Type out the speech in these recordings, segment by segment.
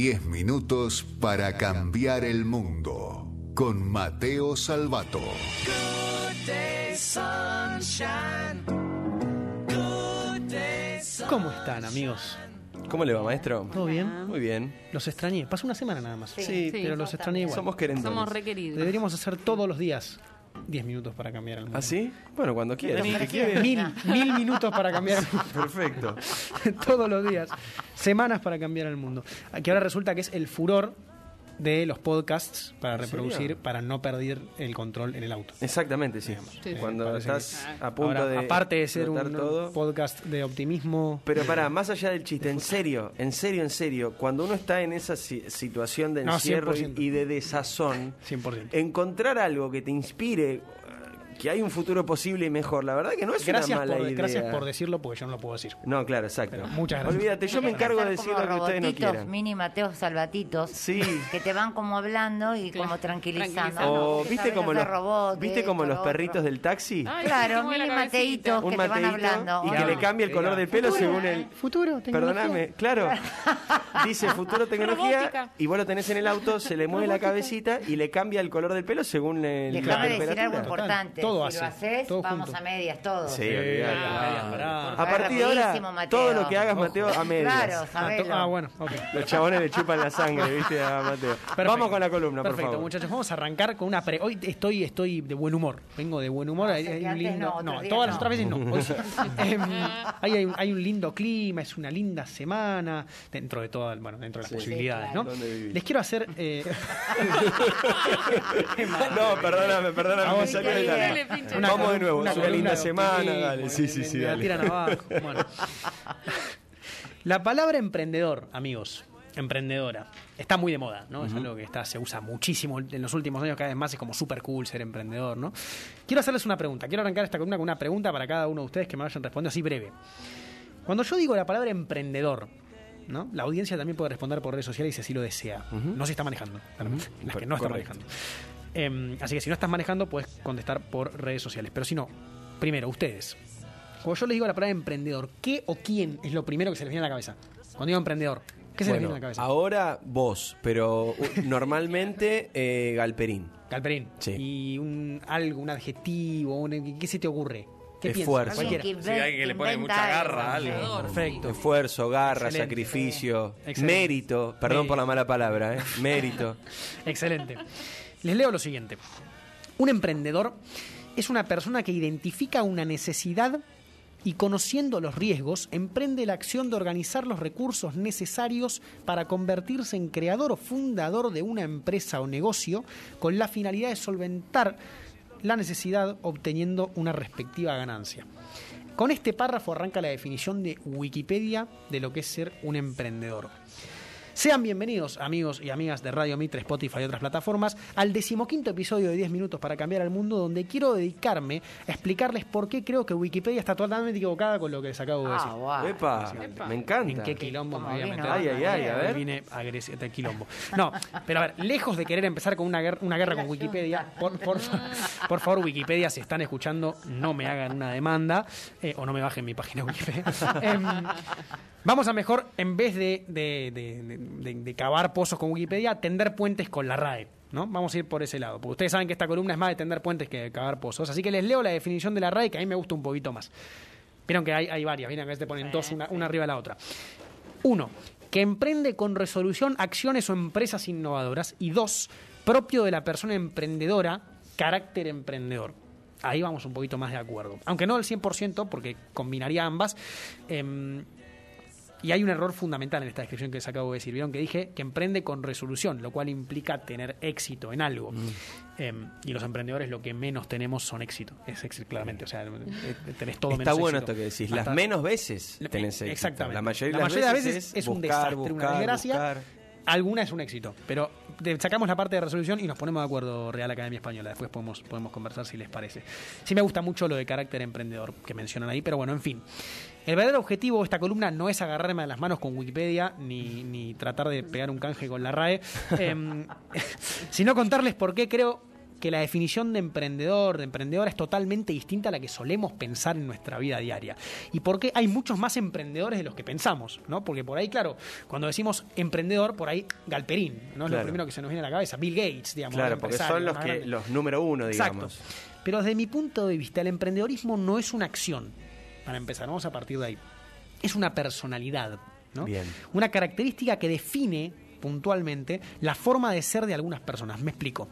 10 minutos para cambiar el mundo. Con Mateo Salvato. ¿Cómo están, amigos? ¿Cómo le va, maestro? ¿Todo bien? Muy bien. Los extrañé. Pasó una semana nada más. Sí, Sí, pero los extrañé igual. Somos querendones. Somos requeridos. Deberíamos hacer todos los días 10 minutos para cambiar el mundo. ¿Ah, sí? Bueno, cuando quieras. Mil, Si quiere. mil, mil minutos para cambiar el mundo. Perfecto. todos los días. Semanas para cambiar el mundo. Que ahora resulta que es el furor de los podcasts para ¿En reproducir, para no perder el control en el auto. Exactamente, sí. Sí. Cuando Parece estás que- a punto Ahora, de. aparte de ser un todo. podcast de optimismo, Pero para, más allá del chiste, en serio, en serio, en serio, cuando uno está en esa si- situación de encierro y- 100%. y de desazón, 100%. encontrar algo que te inspire que hay un futuro posible y mejor, la verdad que no es Gracias una mala por, idea. gracias por decirlo, porque yo no lo puedo decir. No, claro, exacto. Pero muchas gracias. Olvídate, yo me encargo de decir lo que ustedes no quieran. mini Mateos Salvatitos, Sí. que te van como hablando y como tranquilizando. O viste como los robot, viste como lo los perritos del taxi, Ay, Claro, mini. Mateitos que te van mateíto hablando. y que le cambia el color del pelo según el Futuro, tecnología. Perdóname, claro. Dice futuro tecnología y vos lo tenés en el auto, se le mueve la cabecita y le cambia el color del pelo según el, la Déjame decir temperatura. algo importante. Todo si hace, lo haces, todo vamos junto. a medias todos. Sí, ah, pará. A partir de ahora, Mateo. todo lo que hagas, Ojo. Mateo, a medias. Claro, Ah, sabelo. ah, bueno, ok. Los chabones le chupan la sangre, ¿viste? A Mateo. Perfecto. Vamos con la columna, por Perfecto, favor. muchachos. Vamos a arrancar con una pre. Hoy estoy, estoy de buen humor. Vengo de buen humor. No, hay, sé hay que un lindo. no, todas las otras veces no. Hoy sí. Em, hay, hay un- hay un lindo clima, es una linda semana dentro de todas, bueno, dentro de las Sí. posibilidades, ¿no? Les quiero hacer. eh, No, perdóname, perdóname, Vamos, me salió del dale, alma. pinche. una Vamos de nuevo, una linda semana, optimismo, dale, sí, sí, me- sí, me la dale. tiran abajo. Bueno. La palabra emprendedor, amigos, emprendedora, está muy de moda, ¿no? Es algo que está, se usa muchísimo en los últimos años, cada vez más es como súper cool ser emprendedor, ¿no? Quiero hacerles una pregunta, quiero arrancar esta columna con una pregunta para cada uno de ustedes que me vayan respondiendo así breve. Cuando yo digo la palabra emprendedor, ¿no? La audiencia también puede responder por redes sociales si así lo desea. No se está manejando, claramente. Las que no está manejando. Em, así que si no estás manejando, puedes contestar por redes sociales. Pero si no, primero, ustedes. Cuando yo les digo la palabra emprendedor, ¿qué o quién es lo primero que se les viene a la cabeza? Cuando digo emprendedor, ¿qué se les viene a la cabeza? ahora vos, pero normalmente eh, Galperín. Galperín. Sí. Y un algo, un adjetivo, un- ¿qué se te ocurre? ¿Qué piensas? Esfuerzo. Alguien Cualquiera. que Sí, alguien que le pone mucha garra a algo. Perfecto. Esfuerzo, garra, Excelente. sacrificio, Excelente. mérito. Perdón por la mala palabra, ¿eh? Mérito. Excelente. Les leo lo siguiente. Un emprendedor es una persona que identifica una necesidad y conociendo los riesgos, emprende la acción de organizar los recursos necesarios para convertirse en creador o fundador de una empresa o negocio con la finalidad de solventar la necesidad obteniendo una respectiva ganancia. Con este párrafo arranca la definición de Wikipedia de lo que es ser un emprendedor. Sean bienvenidos, amigos y amigas de Radio Mitre, Spotify y otras plataformas, al decimoquinto episodio de 10 minutos para cambiar el mundo, donde quiero dedicarme a explicarles por qué creo que Wikipedia está totalmente equivocada con lo que les acabo de decir. Ah, guau. Epa, me encanta. ¿En qué quilombo me voy a meter? Ay, ay, ay, a ver. Vine agresivo de quilombo. No, pero a ver, lejos de querer empezar con una guerra, una guerra con Wikipedia, por, por, por favor, Wikipedia, si están escuchando, no me hagan una demanda eh, o no me bajen mi página Wikipedia. Em, vamos a mejor, en vez de, de- de- de- de- de cavar pozos con Wikipedia, tender puentes con la RAE. ¿no? Vamos a ir por ese lado. Porque ustedes saben que esta columna es más de tender puentes que de cavar pozos. Así que les leo la definición de la RAE, que a mí me gusta un poquito más. Vieron que hay, hay varias, que a veces te ponen dos, una, una arriba de la otra. Uno, que emprende con resolución acciones o empresas innovadoras. Y dos, propio de la persona emprendedora, carácter emprendedor. Ahí vamos un poquito más de acuerdo. Aunque no al 100%, porque combinaría ambas. Em, y hay un error fundamental en esta descripción que les acabo de decir. Vieron que dije que emprende con resolución, lo cual implica tener éxito en algo. Em, y los emprendedores lo que menos tenemos son éxito. Es éxito, claramente. O sea, eh, tenés todo Está menos bueno éxito. esto que decís. Las Hasta- menos veces tenés éxito. Exactamente. La mayoría, de las veces, es, un desastre, buscar, una desgracia. buscar. Alguna es un éxito. Pero sacamos la parte de resolución y nos ponemos de acuerdo Real Academia Española. Después podemos, podemos conversar si les parece. Sí me gusta mucho lo de carácter emprendedor que mencionan ahí, pero bueno, en fin. El verdadero objetivo de esta columna no es agarrarme a las manos con Wikipedia ni, ni tratar de pegar un canje con la RAE, em, sino contarles por qué creo que la definición de emprendedor, de emprendedora, es totalmente distinta a la que solemos pensar en nuestra vida diaria. Y por qué hay muchos más emprendedores de los que pensamos, ¿no? Porque por ahí, claro, cuando decimos emprendedor, por ahí Galperín, ¿no? Es lo primero que se nos viene a la cabeza. Bill Gates, digamos. Claro, porque son los que los número uno, digamos. Exacto. Pero desde mi punto de vista, el emprendedorismo no es una acción. Para empezar, vamos a partir de ahí. Es una personalidad, ¿no? Bien. Una característica que define puntualmente la forma de ser de algunas personas. Me explico.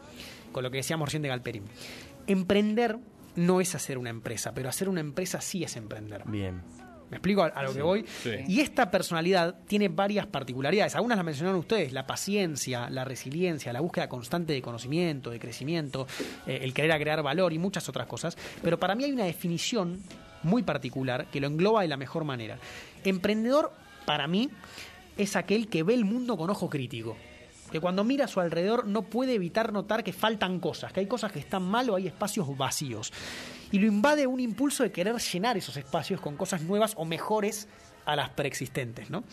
Con lo que decíamos recién de Galperín. Emprender no es hacer una empresa, pero hacer una empresa sí es emprender. Bien. ¿Me explico a, lo que voy? Sí. Y esta personalidad tiene varias particularidades. Algunas las mencionaron ustedes, la paciencia, la resiliencia, la búsqueda constante de conocimiento, de crecimiento, eh, el querer agregar valor y muchas otras cosas. Pero para mí hay una definición muy particular que lo engloba de la mejor manera. Emprendedor, para mí, es aquel que ve el mundo con ojo crítico. Que cuando mira a su alrededor no puede evitar notar que faltan cosas, que hay cosas que están mal o hay espacios vacíos. Y lo invade un impulso de querer llenar esos espacios con cosas nuevas o mejores a las preexistentes, ¿no?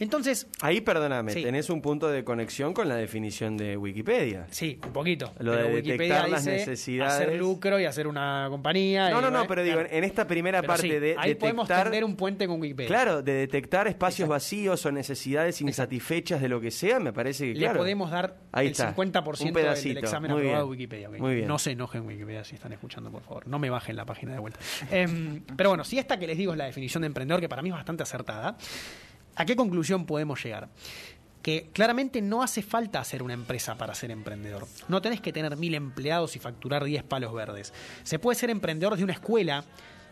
Entonces, Ahí, perdóname, Sí. tenés un punto de conexión con la definición de Wikipedia. sí, un poquito. Lo pero de Wikipedia detectar las necesidades. Hacer lucro y hacer una compañía. No, y, no, no, pero digo, claro. en esta primera Pero parte sí, de ahí podemos tender un puente con Wikipedia. Claro, de detectar espacios vacíos o necesidades insatisfechas de lo que sea, me parece que, Le claro. podemos dar Ahí el está, 50% un pedacito. del examen Muy aprobado de bien. Wikipedia. bien. No se enojen Wikipedia si están escuchando, por favor. No me bajen la página de vuelta. Em, pero bueno, si esta que les digo es la definición de emprendedor, que para mí es bastante acertada, ¿a qué conclusión podemos llegar? Que claramente no hace falta hacer una empresa para ser emprendedor. No tenés que tener mil empleados y facturar 10 palos verdes. Se puede ser emprendedor desde una escuela,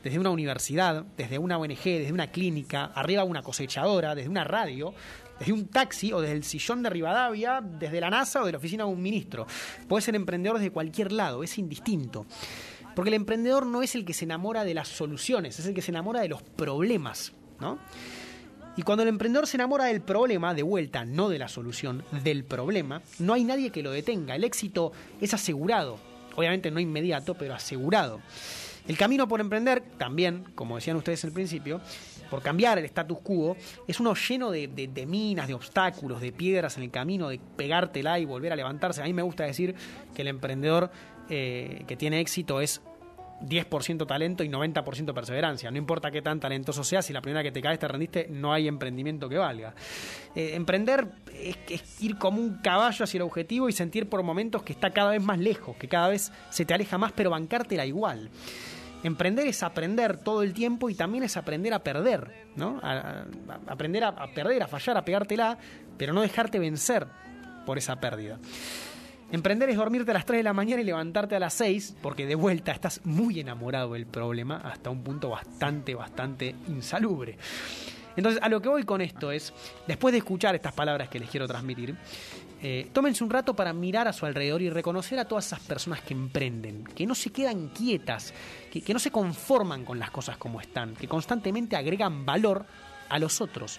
desde una universidad, desde una ONG, desde una clínica, arriba una cosechadora, desde una radio, desde un taxi o desde el sillón de Rivadavia, desde la NASA o de la oficina de un ministro. Puede ser emprendedor desde cualquier lado, es indistinto. Porque el emprendedor no es el que se enamora de las soluciones, es el que se enamora de los problemas, ¿no? Y cuando el emprendedor se enamora del problema, de vuelta, no de la solución, del problema, no hay nadie que lo detenga. El éxito es asegurado. Obviamente no inmediato, pero asegurado. El camino por emprender, también, como decían ustedes al principio, por cambiar el status quo, es uno lleno de, minas, de obstáculos, de piedras en el camino, de pegártela y volver a levantarse. A mí me gusta decir que el emprendedor eh, que tiene éxito es 10% talento y 90% perseverancia. No importa qué tan talentoso seas, si la primera que te caes te rendiste, no hay emprendimiento que valga. Eh, emprender es, ir como un caballo hacia el objetivo y sentir por momentos que está cada vez más lejos, que cada vez se te aleja más, pero bancártela igual. Emprender es aprender todo el tiempo y también es aprender a perder, ¿no? Aprender a, a perder, a fallar, a pegártela, pero no dejarte vencer por esa pérdida. Emprender es dormirte a las 3 de la mañana y levantarte a las 6, porque de vuelta estás muy enamorado del problema hasta un punto bastante, bastante insalubre. Entonces, a lo que voy con esto es, después de escuchar estas palabras que les quiero transmitir, eh, tómense un rato para mirar a su alrededor y reconocer a todas esas personas que emprenden, que no se quedan quietas, que, que no se conforman con las cosas como están, que constantemente agregan valor a los otros.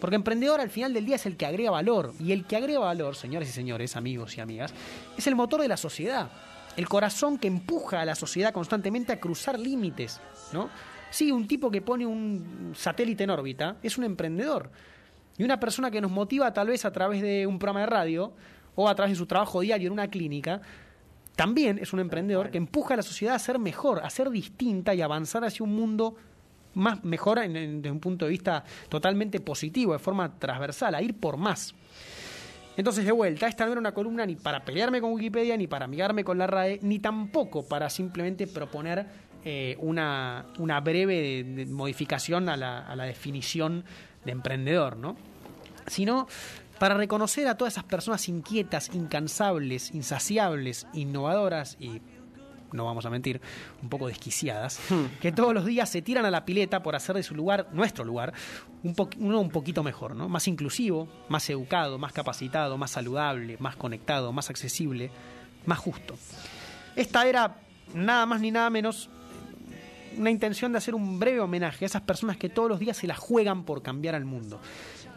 Porque emprendedor al final del día es el que agrega valor. Y el que agrega valor, señores y señores, amigos y amigas, es el motor de la sociedad. El corazón que empuja a la sociedad constantemente a cruzar límites. ¿no? Sí, un tipo que pone un satélite en órbita es un emprendedor. Y una persona que nos motiva tal vez a través de un programa de radio o a través de su trabajo diario en una clínica, también es un emprendedor que empuja a la sociedad a ser mejor, a ser distinta y avanzar hacia un mundo más mejor en- en- desde un punto de vista totalmente positivo, de forma transversal, a ir por más. Entonces, de vuelta, esta no era una columna ni para pelearme con Wikipedia, ni para amigarme con la RAE, ni tampoco para simplemente proponer eh, una, una breve modificación a la, a la definición de emprendedor, ¿no? Sino para reconocer a todas esas personas inquietas, incansables, insaciables, innovadoras y no vamos a mentir, un poco desquiciadas, que todos los días se tiran a la pileta por hacer de su lugar, nuestro lugar, un uno un poquito mejor, ¿no? Más inclusivo, más educado, más capacitado, más saludable, más conectado, más accesible, más justo. Esta era nada más ni nada menos una intención de hacer un breve homenaje a esas personas que todos los días se la juegan por cambiar al mundo.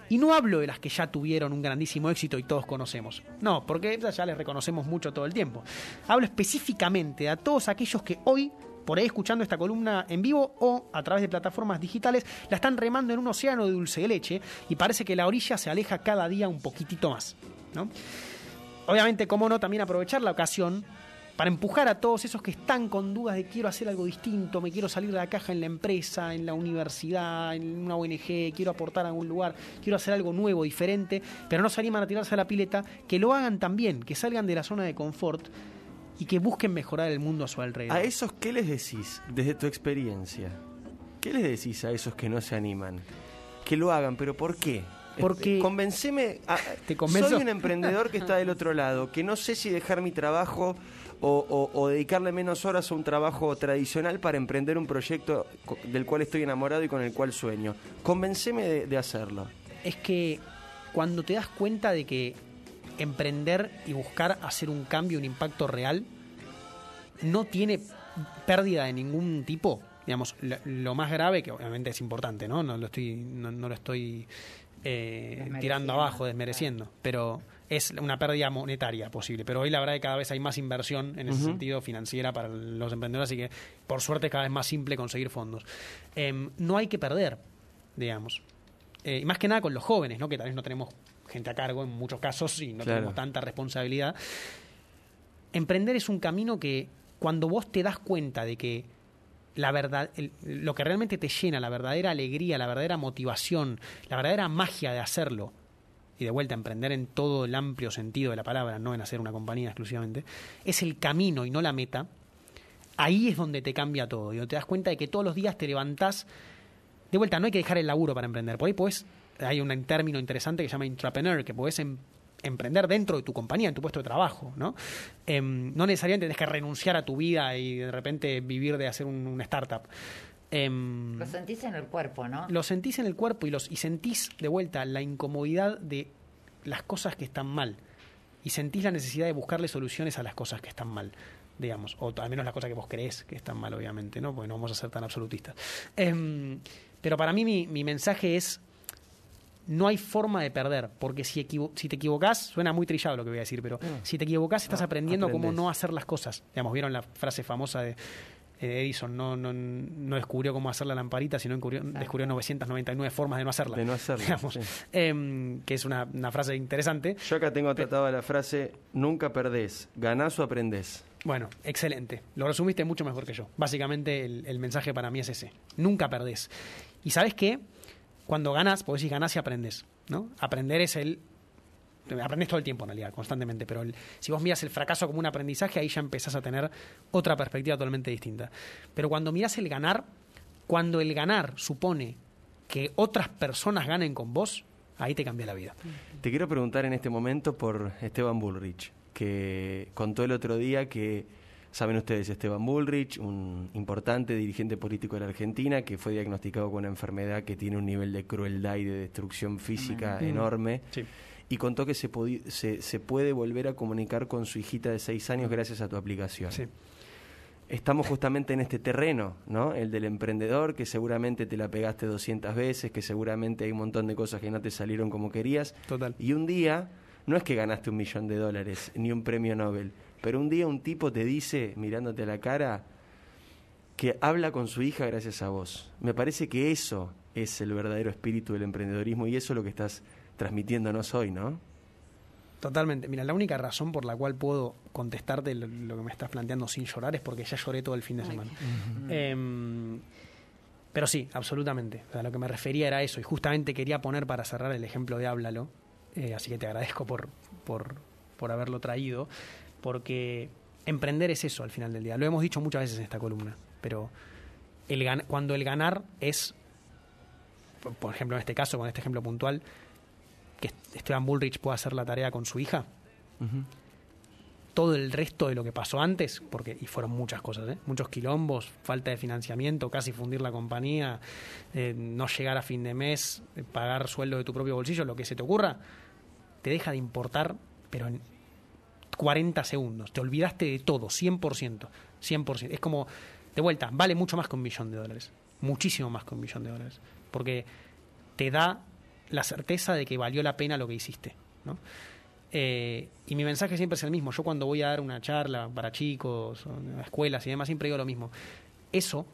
Y no hablo de las que ya tuvieron un grandísimo éxito y todos conocemos. No, porque esas ya les reconocemos mucho todo el tiempo. Hablo específicamente a todos aquellos que hoy, por ahí escuchando esta columna en vivo o a través de plataformas digitales, la están remando en un océano de dulce de leche y parece que la orilla se aleja cada día un poquitito más. ¿no? Obviamente, cómo no, también aprovechar la ocasión para empujar a todos esos que están con dudas de quiero hacer algo distinto, me quiero salir de la caja en la empresa, en la universidad, en una ONG, quiero aportar a algún lugar, quiero hacer algo nuevo, diferente, pero no se animan a tirarse a la pileta, que lo hagan también, que salgan de la zona de confort y que busquen mejorar el mundo a su alrededor. ¿A esos qué les decís desde tu experiencia? ¿Qué les decís a esos que no se animan? Que lo hagan, pero ¿por qué? Porque- Este, Convenceme. a- ¿Te convenzo? Soy un emprendedor que está del otro lado, que no sé si dejar mi trabajo o, o- o dedicarle menos horas a un trabajo tradicional para emprender un proyecto del cual estoy enamorado y con el cual sueño. Convenceme de, de hacerlo. es que cuando te das cuenta de que emprender y buscar hacer un cambio, un impacto real, no tiene pérdida de ningún tipo, digamos, lo, lo más grave, que obviamente es importante, ¿no? No lo estoy, no, no lo estoy eh, tirando abajo, desmereciendo, pero es una pérdida monetaria posible. Pero hoy la verdad que cada vez hay más inversión en ese sentido financiera para los emprendedores, así que por suerte es cada vez más simple conseguir fondos. Em, no hay que perder, digamos. Eh, y más que nada con los jóvenes, ¿no? que tal vez no tenemos gente a cargo en muchos casos y no Claro. tenemos tanta responsabilidad. Emprender es un camino que cuando vos te das cuenta de que la verdad, lo que realmente te llena, la verdadera alegría, la verdadera motivación, la verdadera magia de hacerlo, y de vuelta emprender en todo el amplio sentido de la palabra, no en hacer una compañía exclusivamente, es el camino y no la meta, ahí es donde te cambia todo. Y te das cuenta de que todos los días te levantás. De vuelta, no hay que dejar el laburo para emprender. Por ahí podés, hay un término interesante que se llama intrapreneur, que podés em- emprender dentro de tu compañía, en tu puesto de trabajo, ¿no? Em, no necesariamente tenés que renunciar a tu vida y de repente vivir de hacer un, una startup. Em, Lo sentís en el cuerpo, ¿no? lo sentís en el cuerpo y, los, y sentís de vuelta la incomodidad de las cosas que están mal. Y sentís la necesidad de buscarle soluciones a las cosas que están mal, digamos. O al menos las cosas que vos creés que están mal, obviamente, ¿no? Porque no vamos a ser tan absolutistas. Em, pero para mí mi, mi mensaje es, no hay forma de perder, porque si, equivo- si te equivocás, suena muy trillado lo que voy a decir, pero si te equivocás estás Ah, aprendiendo cómo no hacer las cosas. Digamos, ¿vieron la frase famosa de Edison? No, no, no descubrió cómo hacer la lamparita, sino descubrió, descubrió 999 formas de no hacerla. De no hacerla, Digamos, sí. Em, que es una, una frase interesante. Yo acá tengo tratada la frase: nunca perdés, ganás o aprendés. Bueno, excelente. Lo resumiste mucho mejor que yo. Básicamente el, el mensaje para mí es ese. Nunca perdés. Y sabes qué? Cuando ganas, podés decir ganás y aprendes. ¿no? Aprender es el... Aprendes todo el tiempo en realidad, constantemente, pero si vos miras el fracaso como un aprendizaje, ahí ya empezás a tener otra perspectiva totalmente distinta. Pero cuando miras el ganar, cuando el ganar supone que otras personas ganen con vos, ahí te cambia la vida. Te quiero preguntar en este momento por Esteban Bullrich, que contó el otro día que, saben ustedes, Esteban Bullrich, un importante dirigente político de la Argentina, que fue diagnosticado con una enfermedad que tiene un nivel de crueldad y de destrucción física Mm. enorme, Sí. y contó que se, se, se puede volver a comunicar con su hijita de seis años gracias a tu aplicación. Sí. Estamos justamente en este terreno, ¿no? El del emprendedor, que seguramente te la pegaste 200 veces, que seguramente hay un montón de cosas que no te salieron como querías. Total. Y un día, no es que ganaste un millón de dólares, ni un premio Nobel, pero un día un tipo te dice, mirándote a la cara, que habla con su hija gracias a vos. Me parece que eso es el verdadero espíritu del emprendedorismo y eso es lo que estás transmitiéndonos hoy, ¿no? Totalmente. Mira, la única razón por la cual puedo contestarte lo, lo que me estás planteando sin llorar es porque ya lloré todo el fin de semana. Em, pero sí, absolutamente. O sea, lo que me refería era eso. Y justamente quería poner para cerrar el ejemplo de Háblalo. Eh, así que te agradezco por, por, por haberlo traído. Porque emprender es eso al final del día. Lo hemos dicho muchas veces en esta columna. Pero el gan- cuando el ganar es, por- ejemplo, en este caso, con este ejemplo puntual, que Esteban Bullrich pueda hacer la tarea con su hija, todo el resto de lo que pasó antes, porque y fueron muchas cosas, ¿eh? muchos quilombos, falta de financiamiento, casi fundir la compañía, eh, no llegar a fin de mes, eh, pagar sueldo de tu propio bolsillo, lo que se te ocurra, te deja de importar, pero en 40 segundos, te olvidaste de todo, 100%, 100%. Es como, de vuelta, vale mucho más que un millón de dólares, muchísimo más que un millón de dólares, porque te da la certeza de que valió la pena lo que hiciste, ¿no? Eh, y mi mensaje siempre es el mismo. Yo cuando voy a dar una charla para chicos, a escuelas y demás, siempre digo lo mismo. Eso,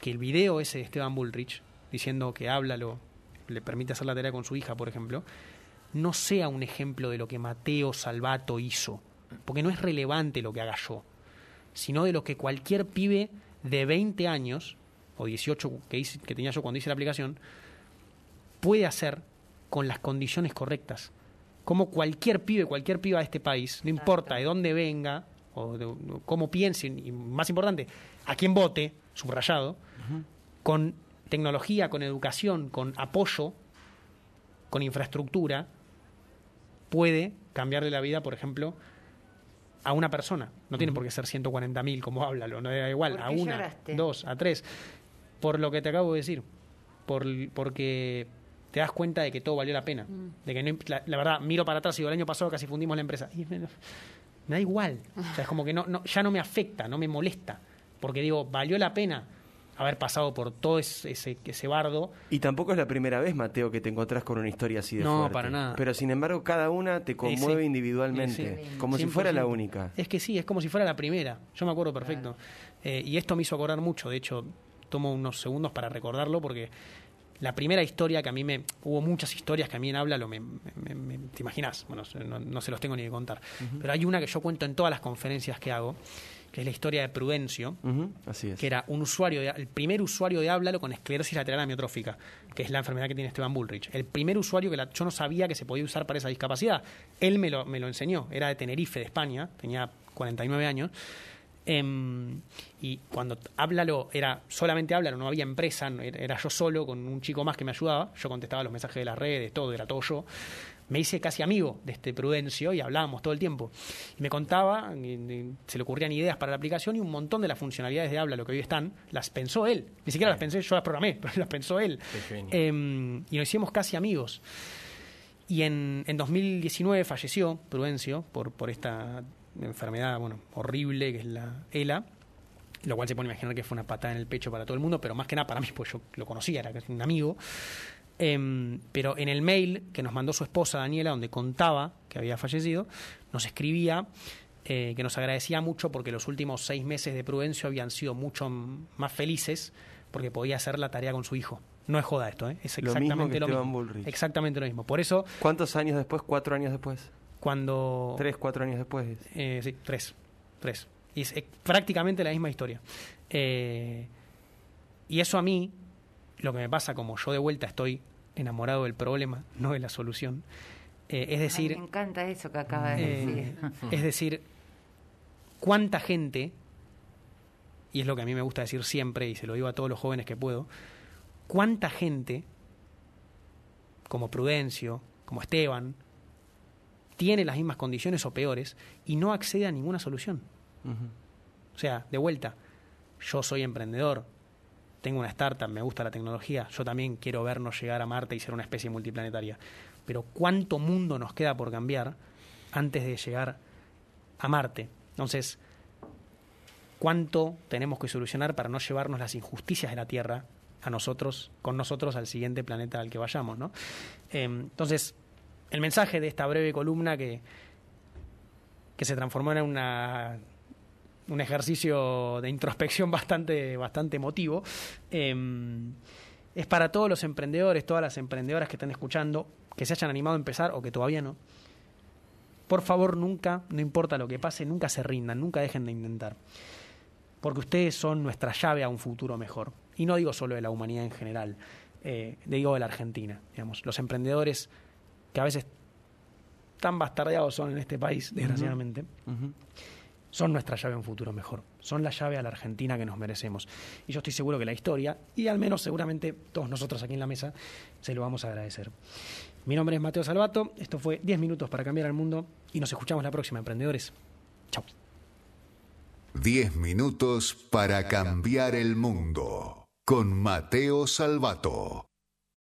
que el video ese de Esteban Bullrich, diciendo que háblalo, le permite hacer la tarea con su hija, por ejemplo, no sea un ejemplo de lo que Mateo Salvato hizo. Porque no es relevante lo que haga yo. sino de lo que cualquier pibe de 20 años, o 18 que, hice- que tenía yo cuando hice la aplicación, puede hacer con las condiciones correctas. Como cualquier pibe, cualquier piba de este país, no importa de dónde venga, o, de- o cómo piense, y más importante, a quién vote, subrayado, con tecnología, con educación, con apoyo, con infraestructura, puede cambiarle la vida, por ejemplo, a una persona. No tiene por qué ser 140.000 como háblalo, no da igual, ¿Por a una, lloraste? dos, a tres. Por lo que te acabo de decir. Por, porque te das cuenta de que todo valió la pena. Mm. De que no la, la verdad, miro para atrás y digo, el año pasado casi fundimos la empresa. Y me, me da igual. O sea, es como que no, no, ya no me afecta, no me molesta. Porque digo, valió la pena haber pasado por todo ese, ese, ese bardo. Y tampoco es la primera vez, Mateo, que te encontrás con una historia así de No, fuerte. para nada. Pero sin embargo, cada una te conmueve sí. individualmente, Sí, sí. como si fuera la 100%. única. Es que sí, es como si fuera la primera. Yo me acuerdo perfecto. Eh, y esto me hizo acordar mucho. De hecho, tomo unos segundos para recordarlo porque la primera historia que a mí me... Hubo muchas historias que a mí en Habla lo me... me- me- ¿Te imaginas? Bueno, no, no se los tengo ni que contar. Pero hay una que yo cuento en todas las conferencias que hago, que es la historia de Prudencio, Ujú, Así es. que era un usuario, de- el primer usuario de Háblalo con esclerosis lateral amiotrófica, que es la enfermedad que tiene Esteban Bullrich. El primer usuario que la- yo no sabía que se podía usar para esa discapacidad. Él me lo, me lo enseñó, era de Tenerife, de España, tenía 49 años. Em, y cuando Háblalo era solamente Háblalo, no había empresa, era yo solo con un chico más que me ayudaba. Yo contestaba los mensajes de las redes, todo, era todo yo. Me hice casi amigo de este Prudencio y hablábamos todo el tiempo. Y me contaba, se le ocurrían ideas para la aplicación y un montón de las funcionalidades de Habla, lo que hoy están, las pensó él. Ni siquiera las pensé, yo las programé, pero las pensó él. Em, y nos hicimos casi amigos. Y en, en 2019 falleció Prudencio por, por esta enfermedad bueno, horrible que es la ELA, lo cual se a imaginar que fue una patada en el pecho para todo el mundo, pero más que nada para mí, pues yo lo conocía, era un amigo. Em, pero en el mail que nos mandó su esposa Daniela, donde contaba que había fallecido, nos escribía eh, que nos agradecía mucho porque los últimos seis meses de Prudencio habían sido mucho más felices porque podía hacer la tarea con su hijo. No es joda esto, ¿eh? es Lo mismo exactamente lo mismo. Exactamente lo mismo. Por eso, ¿Cuántos años después? ¿Cuatro años después? cuando... ¿Tres, cuatro años después? Eh, sí, tres. Tres. Y es eh, prácticamente la misma historia. Eh, y eso a mí, lo que me pasa, como yo de vuelta estoy enamorado del problema, no de la solución, eh, es Ay, decir, me encanta eso que acabas de eh, decir. es decir, cuánta gente, y es lo que a mí me gusta decir siempre, y se lo digo a todos los jóvenes que puedo, cuánta gente, como Prudencio, como Esteban, tiene las mismas condiciones o peores y no accede a ninguna solución. O sea, de vuelta, yo soy emprendedor, tengo una startup, me gusta la tecnología, yo también quiero vernos llegar a Marte y ser una especie multiplanetaria. Pero ¿cuánto mundo nos queda por cambiar antes de llegar a Marte? Entonces, ¿cuánto tenemos que solucionar para no llevarnos las injusticias de la Tierra a nosotros, con nosotros al siguiente planeta al que vayamos, ¿no? Eh, entonces, el mensaje de esta breve columna que, que se transformó en una un ejercicio de introspección bastante, bastante emotivo. Eh, es para todos los emprendedores, todas las emprendedoras que están escuchando, que se hayan animado a empezar o que todavía no. Por favor, nunca, no importa lo que pase, nunca se rindan, nunca dejen de intentar. Porque ustedes son nuestra llave a un futuro mejor. Y no digo solo de la humanidad en general, eh, digo de la Argentina. Digamos. Los emprendedores que a veces tan bastardeados son en este país, desgraciadamente. Son nuestra llave a un futuro mejor. Son la llave a la Argentina que nos merecemos. Y yo estoy seguro que la historia, y al menos seguramente todos nosotros aquí en la mesa, se lo vamos a agradecer. Mi nombre es Mateo Salvato, esto fue 10 minutos para cambiar el mundo y nos escuchamos la próxima, emprendedores. Chao. 10 minutos para cambiar el mundo. Con Mateo Salvato.